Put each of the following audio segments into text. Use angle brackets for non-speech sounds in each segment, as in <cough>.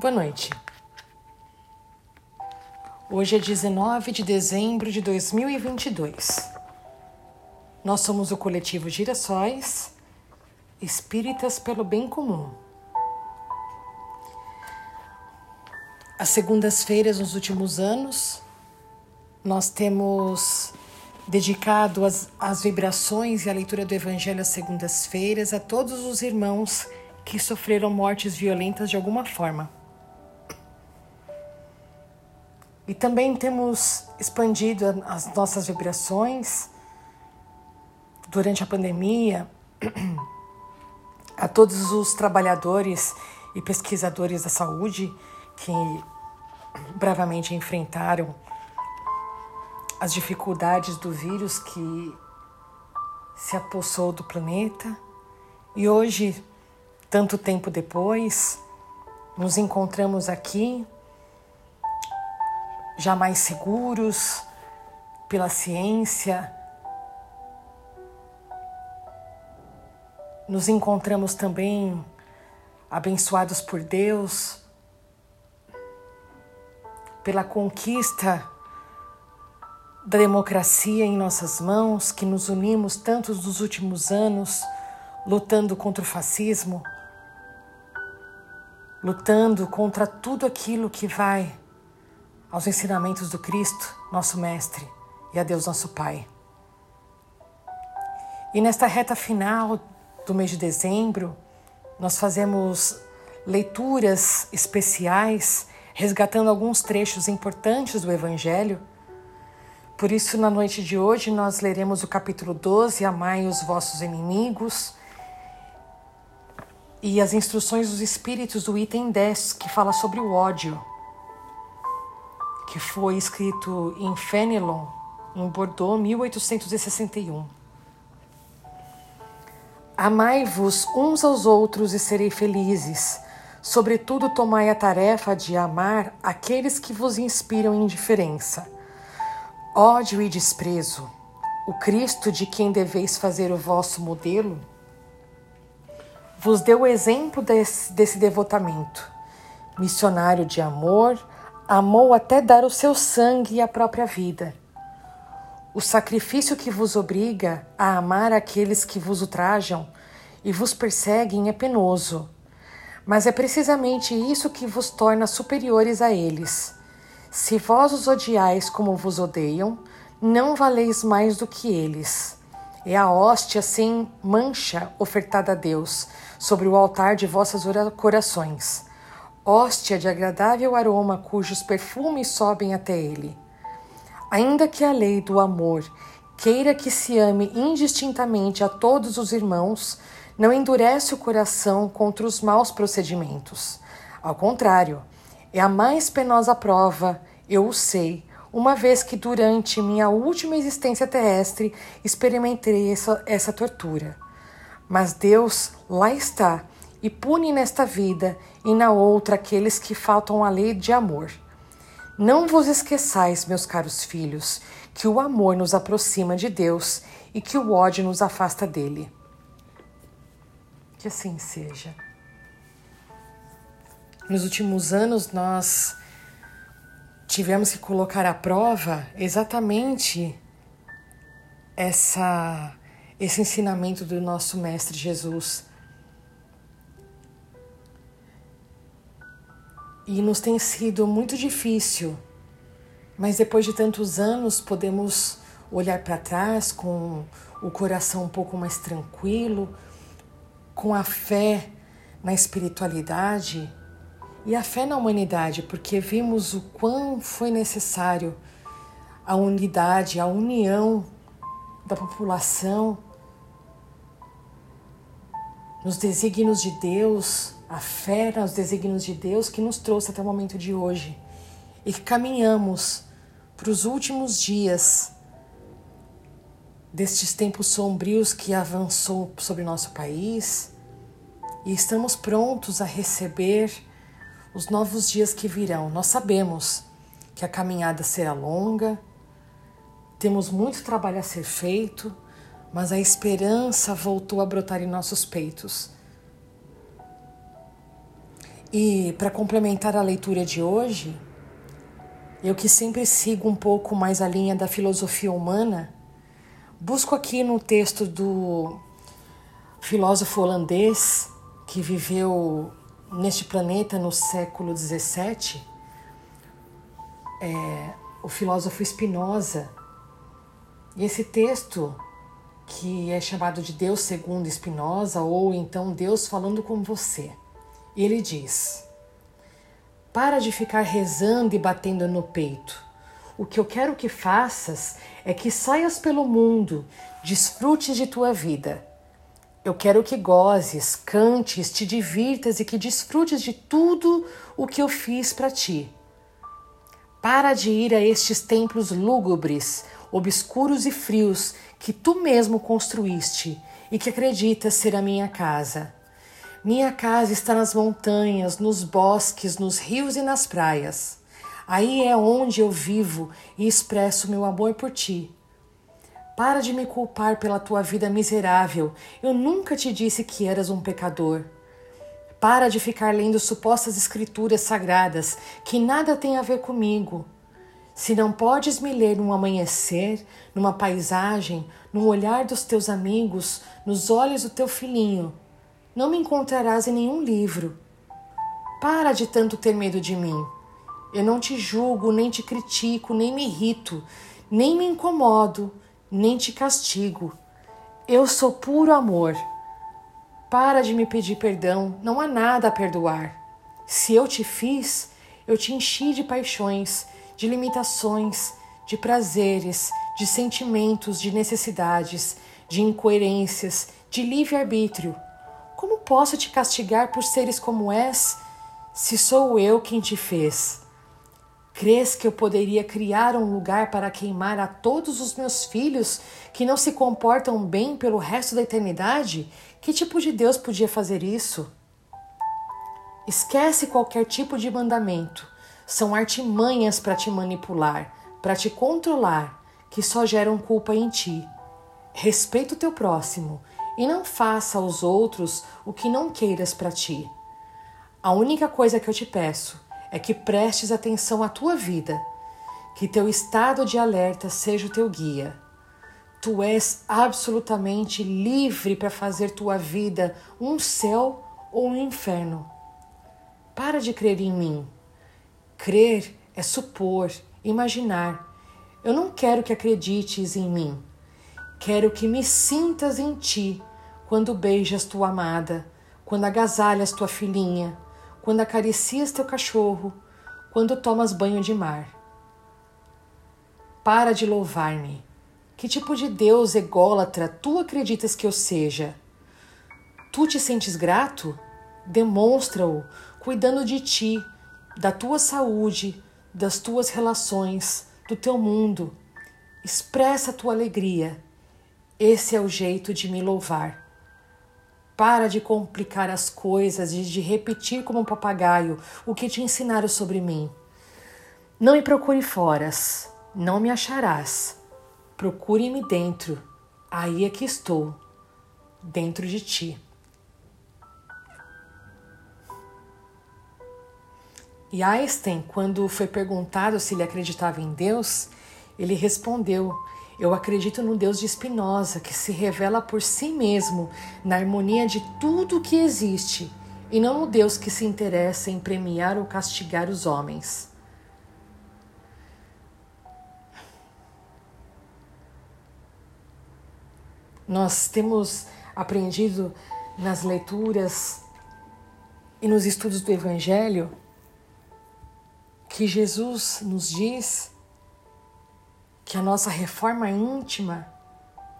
Boa noite. Hoje é 19 de dezembro de 2022. Nós somos o coletivo Girassóis, espíritas pelo bem comum. As segundas-feiras nos últimos anos, nós temos dedicado as, as vibrações e a leitura do Evangelho às segundas-feiras a todos os irmãos que sofreram mortes violentas de alguma forma. E também temos expandido as nossas vibrações durante a pandemia <clears throat> a todos os trabalhadores e pesquisadores da saúde que bravamente enfrentaram as dificuldades do vírus que se apossou do planeta. E hoje, tanto tempo depois, nos encontramos aqui já mais seguros pela ciência. Nos encontramos também abençoados por Deus pela conquista da democracia em nossas mãos, que nos unimos tantos nos últimos anos lutando contra o fascismo, lutando contra tudo aquilo que vai aos ensinamentos do Cristo, nosso Mestre, e a Deus, nosso Pai. E nesta reta final do mês de dezembro, nós fazemos leituras especiais resgatando alguns trechos importantes do Evangelho. Por isso, na noite de hoje, nós leremos o capítulo 12, Amai os vossos inimigos, e as instruções dos Espíritos do item 10, que fala sobre o ódio, que foi escrito em Fenelon, em Bordeaux, 1861. Amai-vos uns aos outros e serei felizes Sobretudo, tomai a tarefa de amar aqueles que vos inspiram indiferença. Ódio e desprezo, o Cristo de quem deveis fazer o vosso modelo, vos deu o exemplo desse, desse devotamento. Missionário de amor, amou até dar o seu sangue e a própria vida. O sacrifício que vos obriga a amar aqueles que vos ultrajam e vos perseguem é penoso mas é precisamente isso que vos torna superiores a eles. Se vós os odiais como vos odeiam, não valeis mais do que eles. É a hóstia sem mancha ofertada a Deus sobre o altar de vossos corações. Hóstia de agradável aroma cujos perfumes sobem até ele. Ainda que a lei do amor queira que se ame indistintamente a todos os irmãos, não endurece o coração contra os maus procedimentos. Ao contrário, é a mais penosa prova, eu o sei, uma vez que durante minha última existência terrestre experimentei essa, essa tortura. Mas Deus lá está e pune nesta vida e na outra aqueles que faltam à lei de amor. Não vos esqueçais, meus caros filhos, que o amor nos aproxima de Deus e que o ódio nos afasta dele. Que assim seja. Nos últimos anos, nós tivemos que colocar à prova exatamente essa, esse ensinamento do nosso Mestre Jesus. E nos tem sido muito difícil, mas depois de tantos anos podemos olhar para trás com o coração um pouco mais tranquilo, com a fé na espiritualidade e a fé na humanidade, porque vimos o quão foi necessário a unidade, a união da população nos desígnios de Deus, a fé nos desígnios de Deus que nos trouxe até o momento de hoje e que caminhamos para os últimos dias destes tempos sombrios que avançou sobre nosso país e estamos prontos a receber os novos dias que virão. Nós sabemos que a caminhada será longa, temos muito trabalho a ser feito, mas a esperança voltou a brotar em nossos peitos. E para complementar a leitura de hoje, eu que sempre sigo um pouco mais a linha da filosofia humana, busco aqui no texto do filósofo holandês que viveu neste planeta no século XVII, é, o filósofo Spinoza. E esse texto, que é chamado de Deus segundo Spinoza, ou então Deus falando com você, ele diz: Para de ficar rezando e batendo no peito. O que eu quero que faças é que saias pelo mundo, desfrutes de tua vida eu quero que gozes, cantes, te divirtas e que desfrutes de tudo o que eu fiz para ti. Para de ir a estes templos lúgubres, obscuros e frios que tu mesmo construíste e que acreditas ser a minha casa. Minha casa está nas montanhas, nos bosques, nos rios e nas praias. Aí é onde eu vivo e expresso meu amor por ti. Para de me culpar pela tua vida miserável. Eu nunca te disse que eras um pecador. Para de ficar lendo supostas escrituras sagradas que nada têm a ver comigo. Se não podes me ler num amanhecer, numa paisagem, no olhar dos teus amigos, nos olhos do teu filhinho, não me encontrarás em nenhum livro. Para de tanto ter medo de mim. Eu não te julgo, nem te critico, nem me irrito, nem me incomodo, nem te castigo. Eu sou puro amor. Para de me pedir perdão, não há nada a perdoar. Se eu te fiz, eu te enchi de paixões, de limitações, de prazeres, de sentimentos, de necessidades, de incoerências, de livre-arbítrio. Como posso te castigar por seres como és, se sou eu quem te fez? Crês que eu poderia criar um lugar para queimar a todos os meus filhos que não se comportam bem pelo resto da eternidade? Que tipo de Deus podia fazer isso? Esquece qualquer tipo de mandamento. São artimanhas para te manipular, para te controlar, que só geram culpa em ti. Respeita o teu próximo e não faça aos outros o que não queiras para ti. A única coisa que eu te peço é que prestes atenção à tua vida, que teu estado de alerta seja o teu guia. Tu és absolutamente livre para fazer tua vida um céu ou um inferno. Para de crer em mim. Crer é supor, imaginar. Eu não quero que acredites em mim. Quero que me sintas em ti quando beijas tua amada, quando agasalhas tua filhinha quando acaricias teu cachorro, quando tomas banho de mar. Para de louvar-me. Que tipo de Deus ególatra tu acreditas que eu seja? Tu te sentes grato? Demonstra-o cuidando de ti, da tua saúde, das tuas relações, do teu mundo. Expressa a tua alegria. Esse é o jeito de me louvar. Para de complicar as coisas e de repetir como um papagaio o que te ensinaram sobre mim. Não me procure foras, não me acharás. Procure-me dentro, aí é que estou, dentro de ti. E Einstein, quando foi perguntado se ele acreditava em Deus, ele respondeu eu acredito no Deus de Spinoza, que se revela por si mesmo na harmonia de tudo que existe, e não no Deus que se interessa em premiar ou castigar os homens. Nós temos aprendido nas leituras e nos estudos do Evangelho que Jesus nos diz que a nossa reforma íntima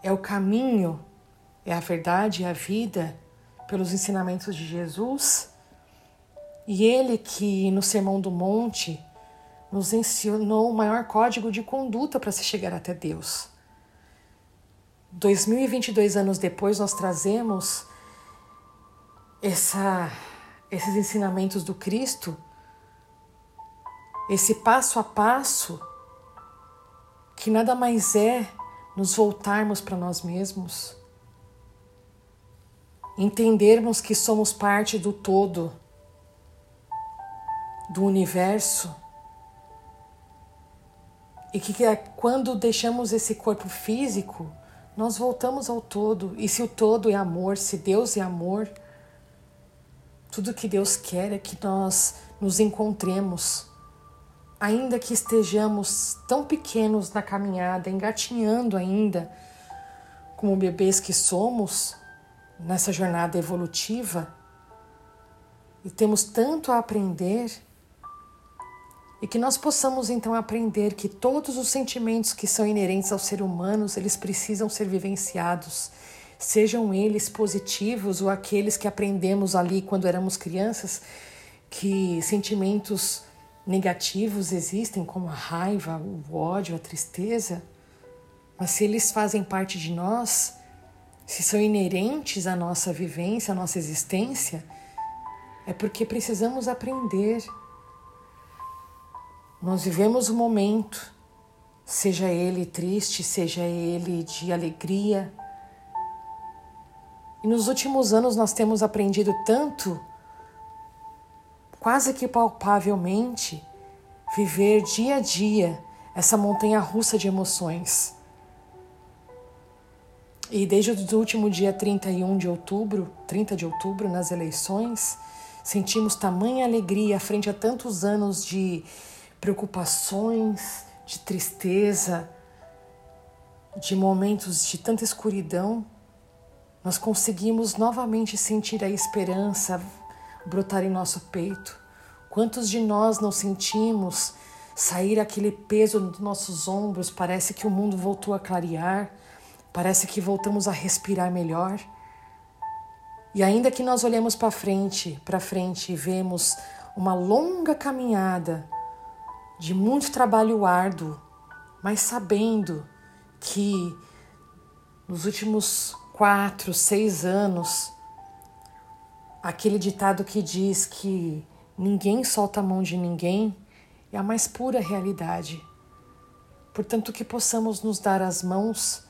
é o caminho, é a verdade e a vida pelos ensinamentos de Jesus. E ele que no Sermão do Monte nos ensinou o maior código de conduta para se chegar até Deus. 2022 anos depois, nós trazemos essa, esses ensinamentos do Cristo, esse passo a passo que nada mais é nos voltarmos para nós mesmos, entendermos que somos parte do todo, do universo. E que é quando deixamos esse corpo físico, nós voltamos ao todo. E se o todo é amor, se Deus é amor, tudo que Deus quer é que nós nos encontremos, ainda que estejamos tão pequenos na caminhada, engatinhando ainda, como bebês que somos nessa jornada evolutiva, e temos tanto a aprender e que nós possamos então aprender que todos os sentimentos que são inerentes aos seres humanos, eles precisam ser vivenciados, sejam eles positivos ou aqueles que aprendemos ali quando éramos crianças, que sentimentos negativos existem, como a raiva, o ódio, a tristeza, mas se eles fazem parte de nós, se são inerentes à nossa vivência, à nossa existência, é porque precisamos aprender nós vivemos o momento, seja ele triste, seja ele de alegria. E nos últimos anos nós temos aprendido tanto, quase que palpavelmente, viver dia a dia essa montanha russa de emoções. E desde o último dia 31 de outubro, 30 de outubro, nas eleições, sentimos tamanha alegria frente a tantos anos de preocupações, de tristeza, de momentos de tanta escuridão, nós conseguimos novamente sentir a esperança brotar em nosso peito. Quantos de nós não sentimos sair aquele peso dos nossos ombros? Parece que o mundo voltou a clarear, parece que voltamos a respirar melhor. E ainda que nós olhemos para frente, para frente e vemos uma longa caminhada de muito trabalho árduo, mas sabendo que nos últimos quatro, seis anos, aquele ditado que diz que ninguém solta a mão de ninguém é a mais pura realidade. Portanto, que possamos nos dar as mãos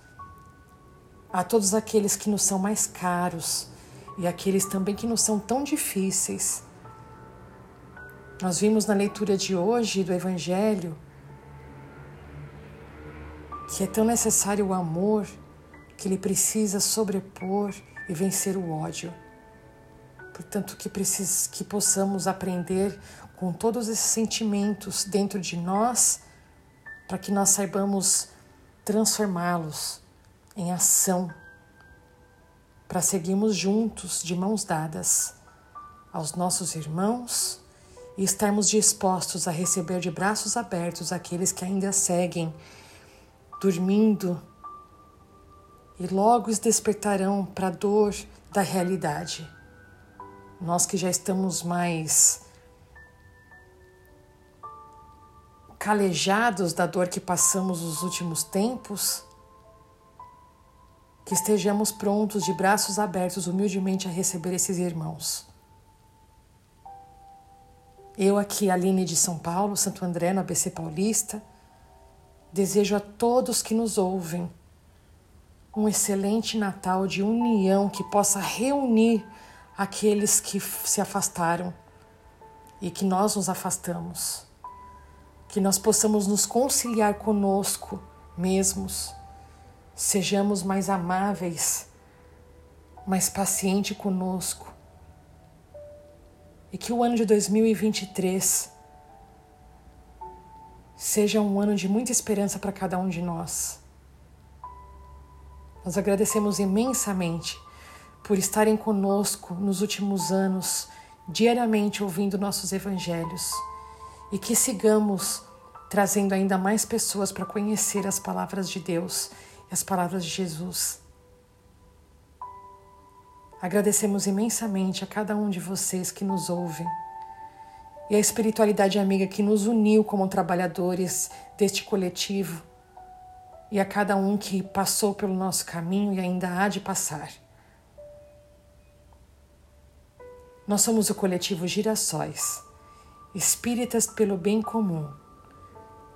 a todos aqueles que nos são mais caros e aqueles também que nos são tão difíceis nós vimos na leitura de hoje do Evangelho que é tão necessário o amor que ele precisa sobrepor e vencer o ódio. Portanto, que, precis, que possamos aprender com todos esses sentimentos dentro de nós, para que nós saibamos transformá-los em ação, para seguirmos juntos, de mãos dadas, aos nossos irmãos e estarmos dispostos a receber de braços abertos aqueles que ainda seguem dormindo e logo os despertarão para a dor da realidade. Nós que já estamos mais calejados da dor que passamos nos últimos tempos, que estejamos prontos de braços abertos humildemente a receber esses irmãos. Eu aqui, Aline de São Paulo, Santo André, no ABC Paulista, desejo a todos que nos ouvem um excelente Natal de união que possa reunir aqueles que se afastaram e que nós nos afastamos. Que nós possamos nos conciliar conosco mesmos, sejamos mais amáveis, mais pacientes conosco e que o ano de 2023 seja um ano de muita esperança para cada um de nós. Nós agradecemos imensamente por estarem conosco nos últimos anos, diariamente ouvindo nossos evangelhos e que sigamos trazendo ainda mais pessoas para conhecer as palavras de Deus e as palavras de Jesus. Agradecemos imensamente a cada um de vocês que nos ouvem e a espiritualidade amiga que nos uniu como trabalhadores deste coletivo e a cada um que passou pelo nosso caminho e ainda há de passar. Nós somos o coletivo Girassóis, espíritas pelo bem comum.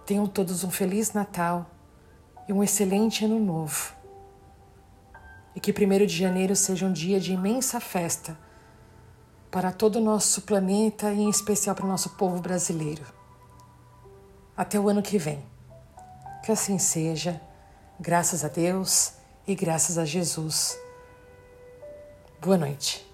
Tenham todos um feliz Natal e um excelente Ano Novo e que 1 de janeiro seja um dia de imensa festa para todo o nosso planeta e em especial para o nosso povo brasileiro. Até o ano que vem. Que assim seja, graças a Deus e graças a Jesus. Boa noite.